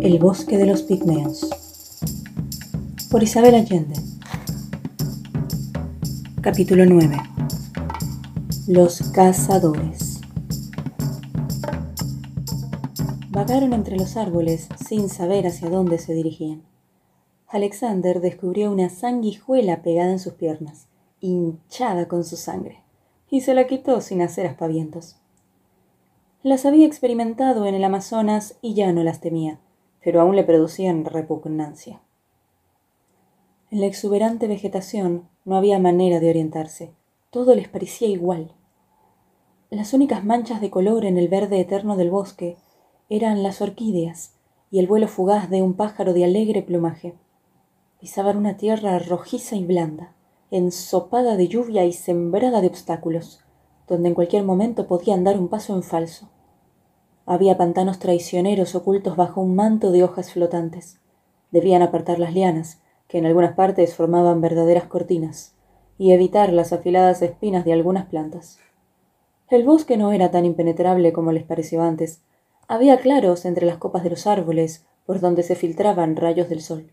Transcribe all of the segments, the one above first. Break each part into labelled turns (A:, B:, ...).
A: El bosque de los pigmeos. Por Isabel Allende. Capítulo 9 Los cazadores. Vagaron entre los árboles sin saber hacia dónde se dirigían. Alexander descubrió una sanguijuela pegada en sus piernas, hinchada con su sangre, y se la quitó sin hacer aspavientos. Las había experimentado en el Amazonas y ya no las temía, pero aún le producían repugnancia. En la exuberante vegetación no había manera de orientarse, todo les parecía igual. Las únicas manchas de color en el verde eterno del bosque eran las orquídeas y el vuelo fugaz de un pájaro de alegre plumaje. Pisaban una tierra rojiza y blanda, ensopada de lluvia y sembrada de obstáculos, donde en cualquier momento podían dar un paso en falso. Había pantanos traicioneros ocultos bajo un manto de hojas flotantes. Debían apartar las lianas, que en algunas partes formaban verdaderas cortinas, y evitar las afiladas espinas de algunas plantas. El bosque no era tan impenetrable como les pareció antes. Había claros entre las copas de los árboles, por donde se filtraban rayos del sol.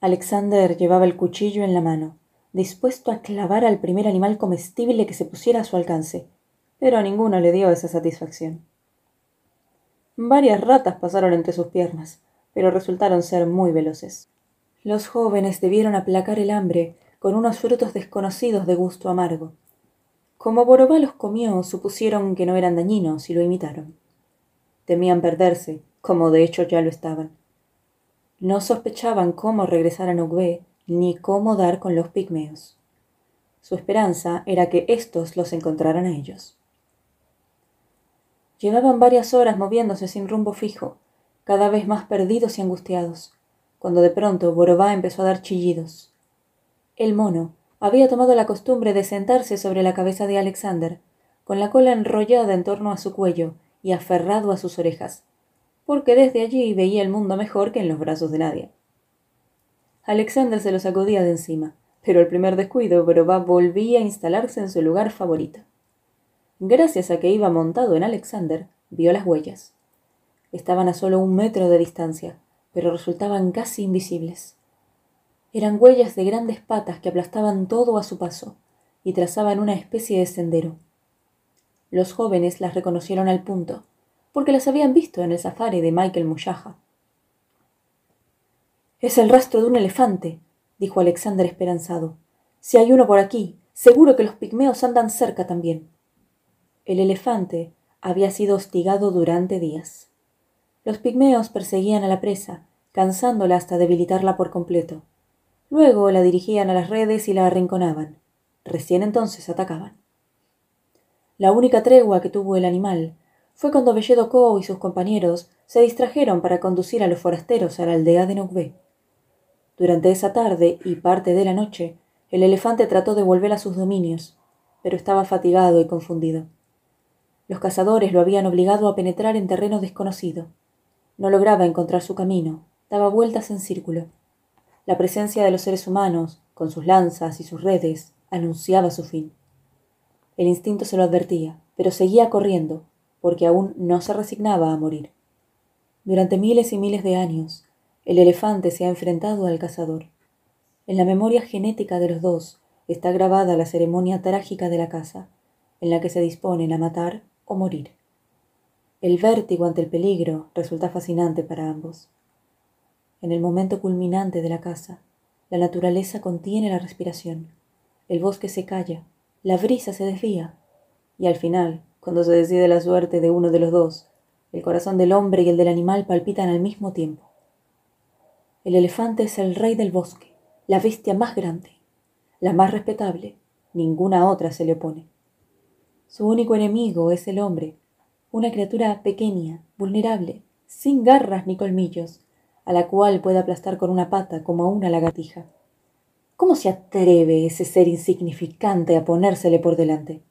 A: Alexander llevaba el cuchillo en la mano, dispuesto a clavar al primer animal comestible que se pusiera a su alcance, pero a ninguno le dio esa satisfacción. Varias ratas pasaron entre sus piernas, pero resultaron ser muy veloces. Los jóvenes debieron aplacar el hambre con unos frutos desconocidos de gusto amargo. Como Borobá los comió, supusieron que no eran dañinos y lo imitaron. Temían perderse, como de hecho ya lo estaban. No sospechaban cómo regresar a Nogbe ni cómo dar con los pigmeos. Su esperanza era que éstos los encontraran a ellos. Llevaban varias horas moviéndose sin rumbo fijo, cada vez más perdidos y angustiados, cuando de pronto Borobá empezó a dar chillidos. El mono había tomado la costumbre de sentarse sobre la cabeza de Alexander, con la cola enrollada en torno a su cuello y aferrado a sus orejas, porque desde allí veía el mundo mejor que en los brazos de nadie. Alexander se lo sacudía de encima, pero al primer descuido Borobá volvía a instalarse en su lugar favorito gracias a que iba montado en Alexander, vio las huellas. Estaban a solo un metro de distancia, pero resultaban casi invisibles. Eran huellas de grandes patas que aplastaban todo a su paso y trazaban una especie de sendero. Los jóvenes las reconocieron al punto, porque las habían visto en el safari de Michael Mushaja. Es el rastro de un elefante, dijo Alexander esperanzado. Si hay uno por aquí, seguro que los pigmeos andan cerca también. El elefante había sido hostigado durante días. Los pigmeos perseguían a la presa, cansándola hasta debilitarla por completo. Luego la dirigían a las redes y la arrinconaban. Recién entonces atacaban. La única tregua que tuvo el animal fue cuando Belledo Co y sus compañeros se distrajeron para conducir a los forasteros a la aldea de Nogbe. Durante esa tarde y parte de la noche, el elefante trató de volver a sus dominios, pero estaba fatigado y confundido. Los cazadores lo habían obligado a penetrar en terreno desconocido. No lograba encontrar su camino, daba vueltas en círculo. La presencia de los seres humanos, con sus lanzas y sus redes, anunciaba su fin. El instinto se lo advertía, pero seguía corriendo, porque aún no se resignaba a morir. Durante miles y miles de años, el elefante se ha enfrentado al cazador. En la memoria genética de los dos está grabada la ceremonia trágica de la caza, en la que se disponen a matar o morir. El vértigo ante el peligro resulta fascinante para ambos. En el momento culminante de la caza, la naturaleza contiene la respiración, el bosque se calla, la brisa se desvía, y al final, cuando se decide la suerte de uno de los dos, el corazón del hombre y el del animal palpitan al mismo tiempo. El elefante es el rey del bosque, la bestia más grande, la más respetable, ninguna otra se le opone. Su único enemigo es el hombre, una criatura pequeña, vulnerable, sin garras ni colmillos, a la cual puede aplastar con una pata como a una lagartija. ¿Cómo se atreve ese ser insignificante a ponérsele por delante?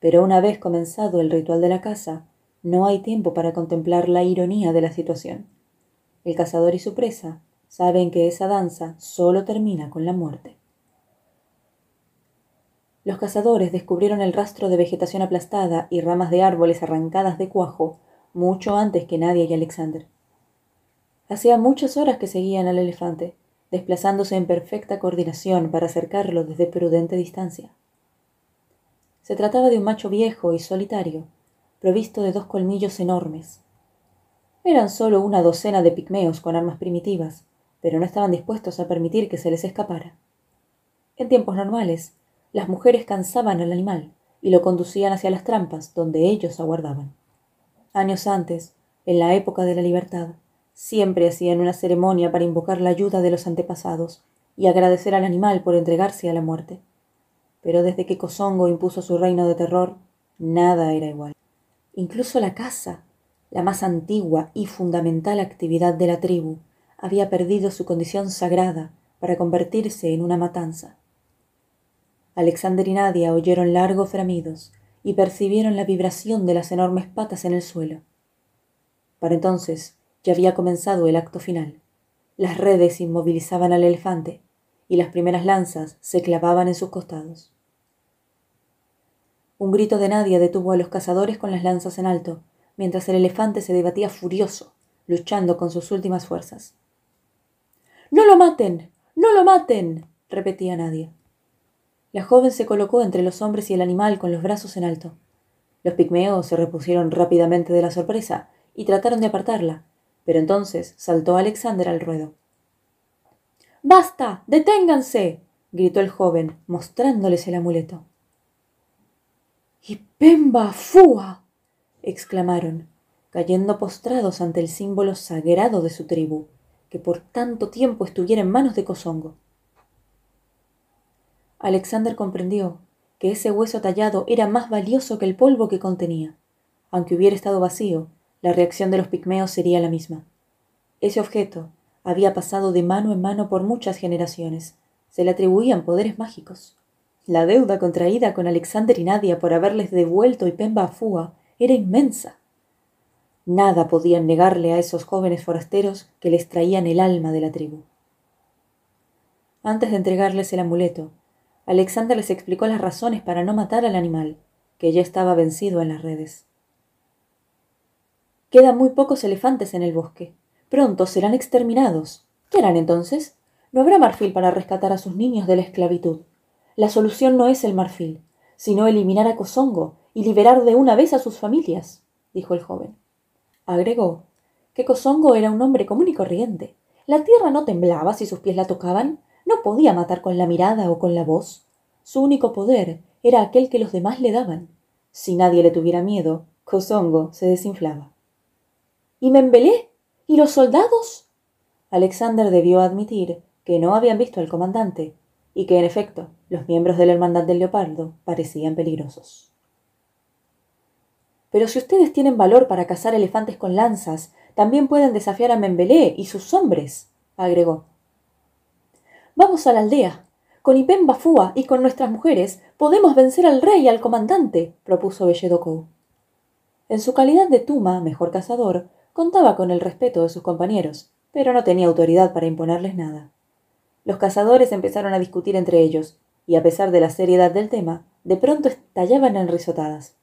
A: Pero una vez comenzado el ritual de la caza, no hay tiempo para contemplar la ironía de la situación. El cazador y su presa saben que esa danza solo termina con la muerte. Los cazadores descubrieron el rastro de vegetación aplastada y ramas de árboles arrancadas de cuajo mucho antes que Nadia y Alexander. Hacía muchas horas que seguían al elefante, desplazándose en perfecta coordinación para acercarlo desde prudente distancia. Se trataba de un macho viejo y solitario, provisto de dos colmillos enormes. Eran solo una docena de pigmeos con armas primitivas, pero no estaban dispuestos a permitir que se les escapara. En tiempos normales, las mujeres cansaban al animal y lo conducían hacia las trampas donde ellos aguardaban. Años antes, en la época de la libertad, siempre hacían una ceremonia para invocar la ayuda de los antepasados y agradecer al animal por entregarse a la muerte. Pero desde que Kosongo impuso su reino de terror, nada era igual. Incluso la caza, la más antigua y fundamental actividad de la tribu, había perdido su condición sagrada para convertirse en una matanza. Alexander y Nadia oyeron largos framidos y percibieron la vibración de las enormes patas en el suelo. Para entonces ya había comenzado el acto final. Las redes inmovilizaban al elefante y las primeras lanzas se clavaban en sus costados. Un grito de Nadia detuvo a los cazadores con las lanzas en alto, mientras el elefante se debatía furioso, luchando con sus últimas fuerzas. No lo maten. No lo maten. repetía Nadia. La joven se colocó entre los hombres y el animal con los brazos en alto. Los pigmeos se repusieron rápidamente de la sorpresa y trataron de apartarla, pero entonces saltó Alexander al ruedo. Basta. deténganse. gritó el joven, mostrándoles el amuleto. ¡Y Pemba Fua! exclamaron, cayendo postrados ante el símbolo sagrado de su tribu, que por tanto tiempo estuviera en manos de Kosongo. Alexander comprendió que ese hueso tallado era más valioso que el polvo que contenía. Aunque hubiera estado vacío, la reacción de los pigmeos sería la misma. Ese objeto había pasado de mano en mano por muchas generaciones. Se le atribuían poderes mágicos. La deuda contraída con Alexander y Nadia por haberles devuelto y a Fua era inmensa. Nada podían negarle a esos jóvenes forasteros que les traían el alma de la tribu. Antes de entregarles el amuleto, Alexander les explicó las razones para no matar al animal, que ya estaba vencido en las redes. Quedan muy pocos elefantes en el bosque. Pronto serán exterminados. ¿Qué harán entonces? No habrá marfil para rescatar a sus niños de la esclavitud. La solución no es el marfil, sino eliminar a Kosongo y liberar de una vez a sus familias, dijo el joven. Agregó que Kosongo era un hombre común y corriente. La tierra no temblaba si sus pies la tocaban, no podía matar con la mirada o con la voz. Su único poder era aquel que los demás le daban. Si nadie le tuviera miedo, Kosongo se desinflaba. ¿Y Membelé? ¿Y los soldados? Alexander debió admitir que no habían visto al comandante y que, en efecto, los miembros de la Hermandad del Leopardo parecían peligrosos. Pero si ustedes tienen valor para cazar elefantes con lanzas, también pueden desafiar a Membelé y sus hombres, agregó. Vamos a la aldea. Con Ipem Bafúa y con nuestras mujeres podemos vencer al rey y al comandante, propuso Belledokou. En su calidad de Tuma, mejor cazador, contaba con el respeto de sus compañeros, pero no tenía autoridad para imponerles nada. Los cazadores empezaron a discutir entre ellos, y a pesar de la seriedad del tema, de pronto estallaban en risotadas.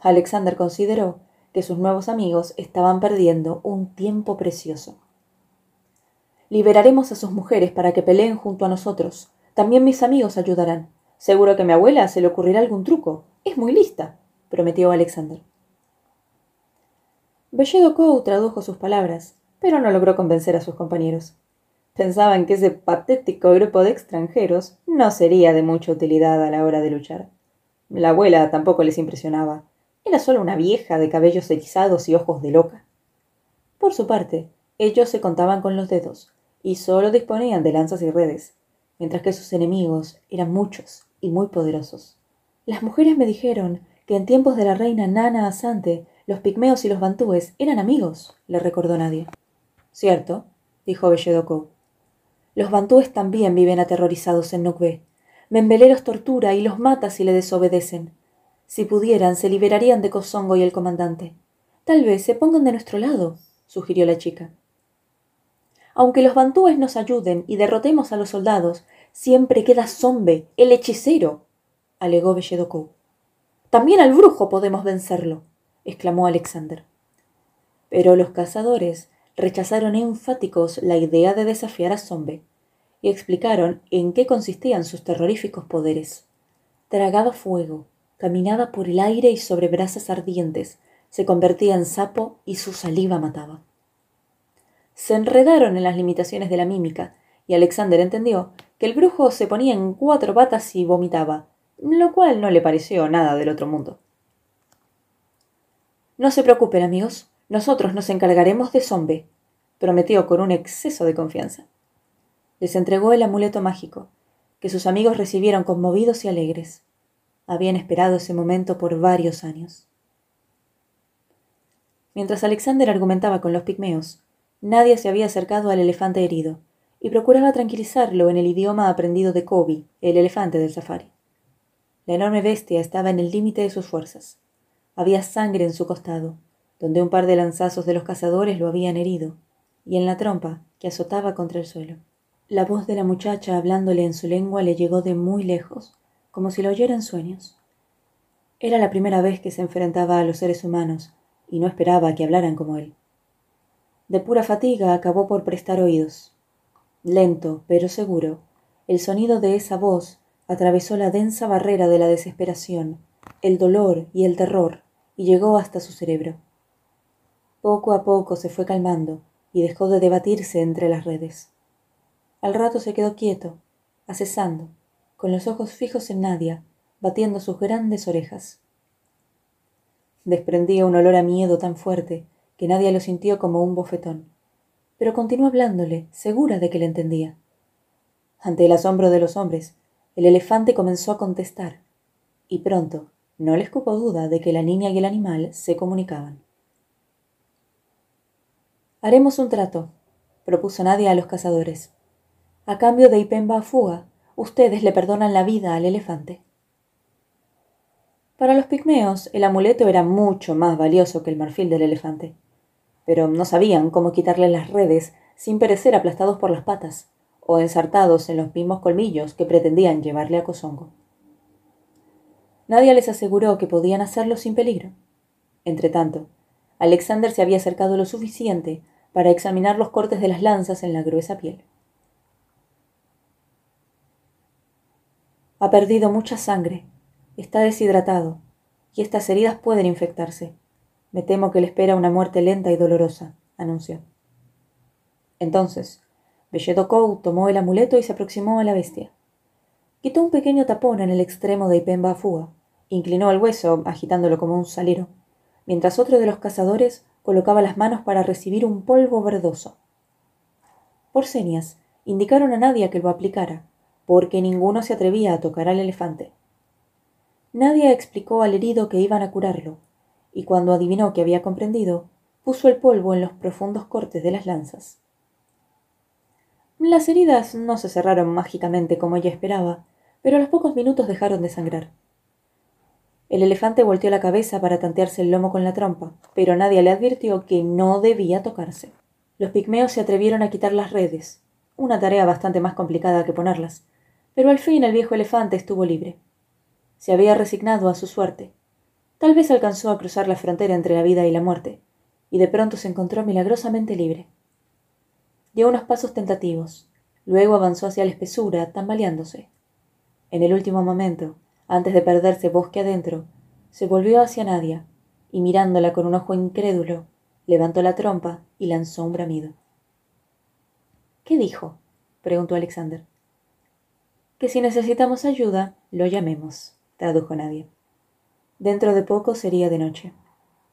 A: Alexander consideró que sus nuevos amigos estaban perdiendo un tiempo precioso. Liberaremos a sus mujeres para que peleen junto a nosotros. También mis amigos ayudarán. Seguro que a mi abuela se le ocurrirá algún truco. Es muy lista, prometió Alexander. Belledo tradujo sus palabras, pero no logró convencer a sus compañeros. Pensaban que ese patético grupo de extranjeros no sería de mucha utilidad a la hora de luchar. La abuela tampoco les impresionaba. Era solo una vieja de cabellos erizados y ojos de loca. Por su parte, ellos se contaban con los dedos, y solo disponían de lanzas y redes, mientras que sus enemigos eran muchos y muy poderosos. Las mujeres me dijeron que en tiempos de la reina Nana Asante, los pigmeos y los bantúes eran amigos, le recordó nadie. Cierto, dijo Belledoco. Los bantúes también viven aterrorizados en Nukbe. Membelé los tortura y los mata si le desobedecen. Si pudieran, se liberarían de Kosongo y el comandante. Tal vez se pongan de nuestro lado, sugirió la chica. Aunque los bantúes nos ayuden y derrotemos a los soldados, siempre queda Zombe, el hechicero, alegó Belledokou. También al brujo podemos vencerlo, exclamó Alexander. pero los cazadores rechazaron enfáticos la idea de desafiar a Zombe y explicaron en qué consistían sus terroríficos poderes. Tragaba fuego, caminaba por el aire y sobre brasas ardientes, se convertía en sapo y su saliva mataba. Se enredaron en las limitaciones de la mímica, y Alexander entendió que el brujo se ponía en cuatro patas y vomitaba, lo cual no le pareció nada del otro mundo. No se preocupen, amigos, nosotros nos encargaremos de Zombe, prometió con un exceso de confianza. Les entregó el amuleto mágico, que sus amigos recibieron conmovidos y alegres. Habían esperado ese momento por varios años. Mientras Alexander argumentaba con los pigmeos, nadie se había acercado al elefante herido y procuraba tranquilizarlo en el idioma aprendido de Kobe, el elefante del safari. La enorme bestia estaba en el límite de sus fuerzas. Había sangre en su costado, donde un par de lanzazos de los cazadores lo habían herido, y en la trompa que azotaba contra el suelo. La voz de la muchacha hablándole en su lengua le llegó de muy lejos, como si la oyera en sueños. Era la primera vez que se enfrentaba a los seres humanos, y no esperaba que hablaran como él. De pura fatiga acabó por prestar oídos. Lento, pero seguro, el sonido de esa voz atravesó la densa barrera de la desesperación, el dolor y el terror, y llegó hasta su cerebro. Poco a poco se fue calmando y dejó de debatirse entre las redes. Al rato se quedó quieto, acesando, con los ojos fijos en Nadia, batiendo sus grandes orejas. Desprendía un olor a miedo tan fuerte que Nadia lo sintió como un bofetón, pero continuó hablándole, segura de que le entendía. Ante el asombro de los hombres, el elefante comenzó a contestar, y pronto no les cupo duda de que la niña y el animal se comunicaban. Haremos un trato, propuso Nadia a los cazadores. A cambio de Ipemba Fuga, ustedes le perdonan la vida al elefante. Para los pigmeos, el amuleto era mucho más valioso que el marfil del elefante, pero no sabían cómo quitarle las redes sin perecer aplastados por las patas o ensartados en los mismos colmillos que pretendían llevarle a Cosongo. Nadie les aseguró que podían hacerlo sin peligro. Entretanto, Alexander se había acercado lo suficiente para examinar los cortes de las lanzas en la gruesa piel. Ha perdido mucha sangre, está deshidratado, y estas heridas pueden infectarse. Me temo que le espera una muerte lenta y dolorosa, anunció. Entonces, Belledokou tomó el amuleto y se aproximó a la bestia. Quitó un pequeño tapón en el extremo de Ipemba Fuga, inclinó el hueso, agitándolo como un salero, mientras otro de los cazadores colocaba las manos para recibir un polvo verdoso. Por señas, indicaron a Nadia que lo aplicara, porque ninguno se atrevía a tocar al elefante. Nadia explicó al herido que iban a curarlo, y cuando adivinó que había comprendido, puso el polvo en los profundos cortes de las lanzas. Las heridas no se cerraron mágicamente como ella esperaba, pero a los pocos minutos dejaron de sangrar. El elefante volteó la cabeza para tantearse el lomo con la trompa, pero nadie le advirtió que no debía tocarse. Los pigmeos se atrevieron a quitar las redes, una tarea bastante más complicada que ponerlas, pero al fin el viejo elefante estuvo libre. Se había resignado a su suerte. Tal vez alcanzó a cruzar la frontera entre la vida y la muerte, y de pronto se encontró milagrosamente libre. Dio unos pasos tentativos, luego avanzó hacia la espesura, tambaleándose. En el último momento, antes de perderse bosque adentro, se volvió hacia Nadia, y mirándola con un ojo incrédulo, levantó la trompa y lanzó un bramido. ¿Qué dijo? preguntó Alexander. Que si necesitamos ayuda, lo llamemos, tradujo Nadia. Dentro de poco sería de noche.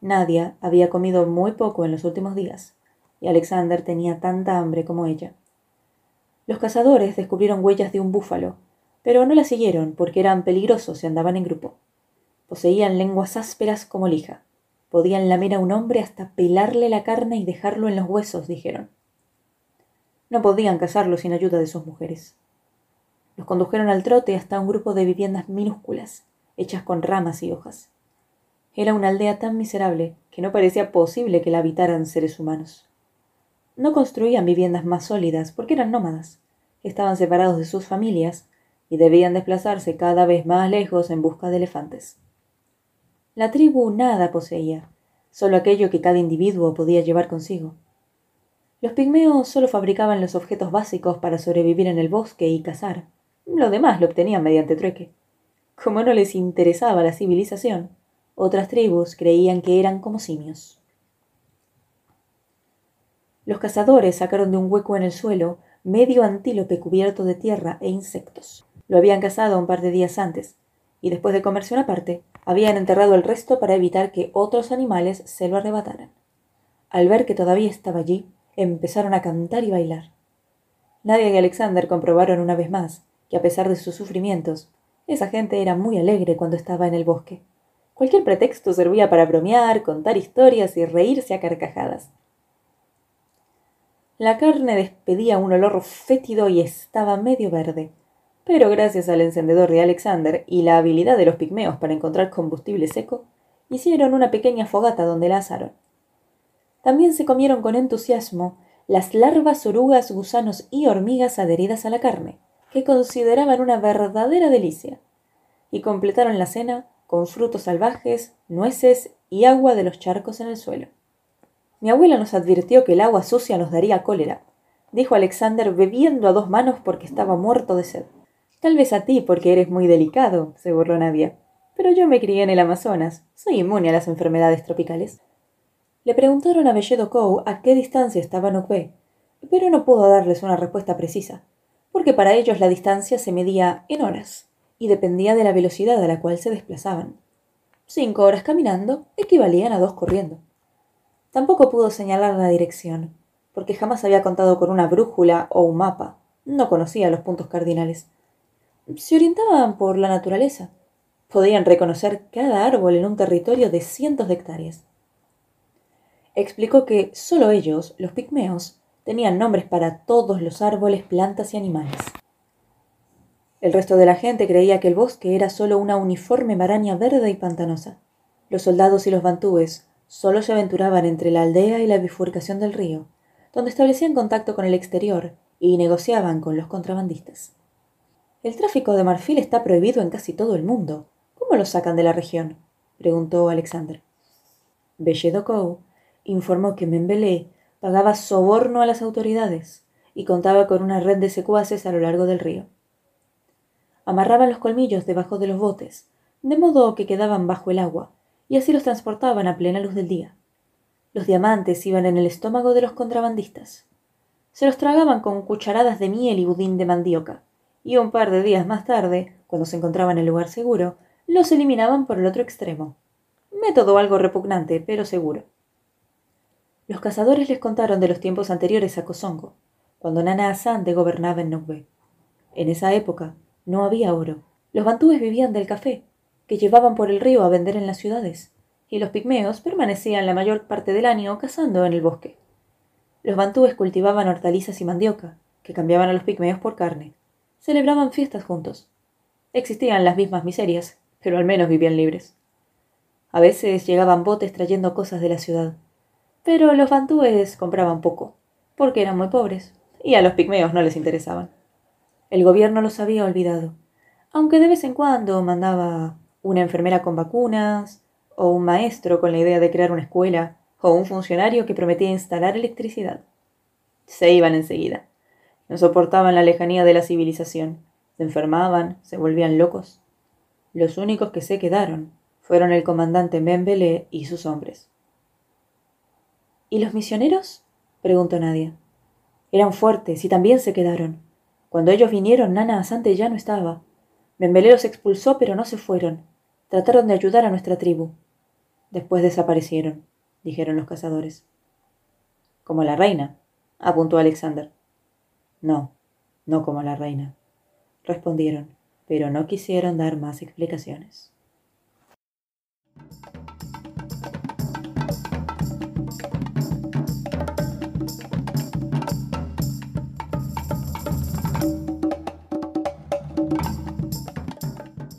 A: Nadia había comido muy poco en los últimos días, y Alexander tenía tanta hambre como ella. Los cazadores descubrieron huellas de un búfalo pero no la siguieron porque eran peligrosos y andaban en grupo. Poseían lenguas ásperas como lija. Podían lamer a un hombre hasta pelarle la carne y dejarlo en los huesos, dijeron. No podían cazarlo sin ayuda de sus mujeres. Los condujeron al trote hasta un grupo de viviendas minúsculas, hechas con ramas y hojas. Era una aldea tan miserable que no parecía posible que la habitaran seres humanos. No construían viviendas más sólidas porque eran nómadas. Estaban separados de sus familias y debían desplazarse cada vez más lejos en busca de elefantes. La tribu nada poseía, solo aquello que cada individuo podía llevar consigo. Los pigmeos solo fabricaban los objetos básicos para sobrevivir en el bosque y cazar. Lo demás lo obtenían mediante trueque. Como no les interesaba la civilización, otras tribus creían que eran como simios. Los cazadores sacaron de un hueco en el suelo medio antílope cubierto de tierra e insectos. Lo habían cazado un par de días antes, y después de comerse una parte, habían enterrado el resto para evitar que otros animales se lo arrebataran. Al ver que todavía estaba allí, empezaron a cantar y bailar. Nadia y Alexander comprobaron una vez más que a pesar de sus sufrimientos, esa gente era muy alegre cuando estaba en el bosque. Cualquier pretexto servía para bromear, contar historias y reírse a carcajadas. La carne despedía un olor fétido y estaba medio verde, pero gracias al encendedor de Alexander y la habilidad de los pigmeos para encontrar combustible seco, hicieron una pequeña fogata donde la asaron. También se comieron con entusiasmo las larvas, orugas, gusanos y hormigas adheridas a la carne, que consideraban una verdadera delicia, y completaron la cena con frutos salvajes, nueces y agua de los charcos en el suelo. Mi abuela nos advirtió que el agua sucia nos daría cólera, dijo Alexander bebiendo a dos manos porque estaba muerto de sed. Tal vez a ti porque eres muy delicado, se burló Nadia. Pero yo me crié en el Amazonas. Soy inmune a las enfermedades tropicales. Le preguntaron a Belledo Cow a qué distancia estaba Nukbe, pero no pudo darles una respuesta precisa, porque para ellos la distancia se medía en horas y dependía de la velocidad a la cual se desplazaban. Cinco horas caminando equivalían a dos corriendo. Tampoco pudo señalar la dirección, porque jamás había contado con una brújula o un mapa. No conocía los puntos cardinales. Se orientaban por la naturaleza. Podían reconocer cada árbol en un territorio de cientos de hectáreas explicó que solo ellos, los pigmeos, tenían nombres para todos los árboles, plantas y animales. El resto de la gente creía que el bosque era solo una uniforme maraña verde y pantanosa. Los soldados y los bantúes solo se aventuraban entre la aldea y la bifurcación del río, donde establecían contacto con el exterior y negociaban con los contrabandistas. El tráfico de marfil está prohibido en casi todo el mundo. ¿Cómo lo sacan de la región? preguntó Alexander. Belledocow informó que Membelé pagaba soborno a las autoridades y contaba con una red de secuaces a lo largo del río. Amarraban los colmillos debajo de los botes, de modo que quedaban bajo el agua, y así los transportaban a plena luz del día. Los diamantes iban en el estómago de los contrabandistas. Se los tragaban con cucharadas de miel y budín de mandioca, y un par de días más tarde, cuando se encontraban en el lugar seguro, los eliminaban por el otro extremo. Método algo repugnante, pero seguro. Los cazadores les contaron de los tiempos anteriores a Kosongo, cuando Nana Asante gobernaba en Nogbe. En esa época no había oro. Los bantúes vivían del café, que llevaban por el río a vender en las ciudades, y los pigmeos permanecían la mayor parte del año cazando en el bosque. Los bantúes cultivaban hortalizas y mandioca, que cambiaban a los pigmeos por carne. Celebraban fiestas juntos. Existían las mismas miserias, pero al menos vivían libres. A veces llegaban botes trayendo cosas de la ciudad pero los bantúes compraban poco, porque eran muy pobres, y a los pigmeos no les interesaban. El gobierno los había olvidado, aunque de vez en cuando mandaba una enfermera con vacunas, o un maestro con la idea de crear una escuela, o un funcionario que prometía instalar electricidad. Se iban enseguida. No soportaban la lejanía de la civilización. Se enfermaban, se volvían locos. Los únicos que se quedaron fueron el comandante Membele y sus hombres. ¿Y los misioneros? preguntó Nadia. Eran fuertes y también se quedaron. Cuando ellos vinieron, Nana Asante ya no estaba. Membelé los expulsó, pero no se fueron. Trataron de ayudar a nuestra tribu. Después desaparecieron, dijeron los cazadores. Como la reina, apuntó Alexander. No, no como la reina, respondieron, pero no quisieron dar más explicaciones.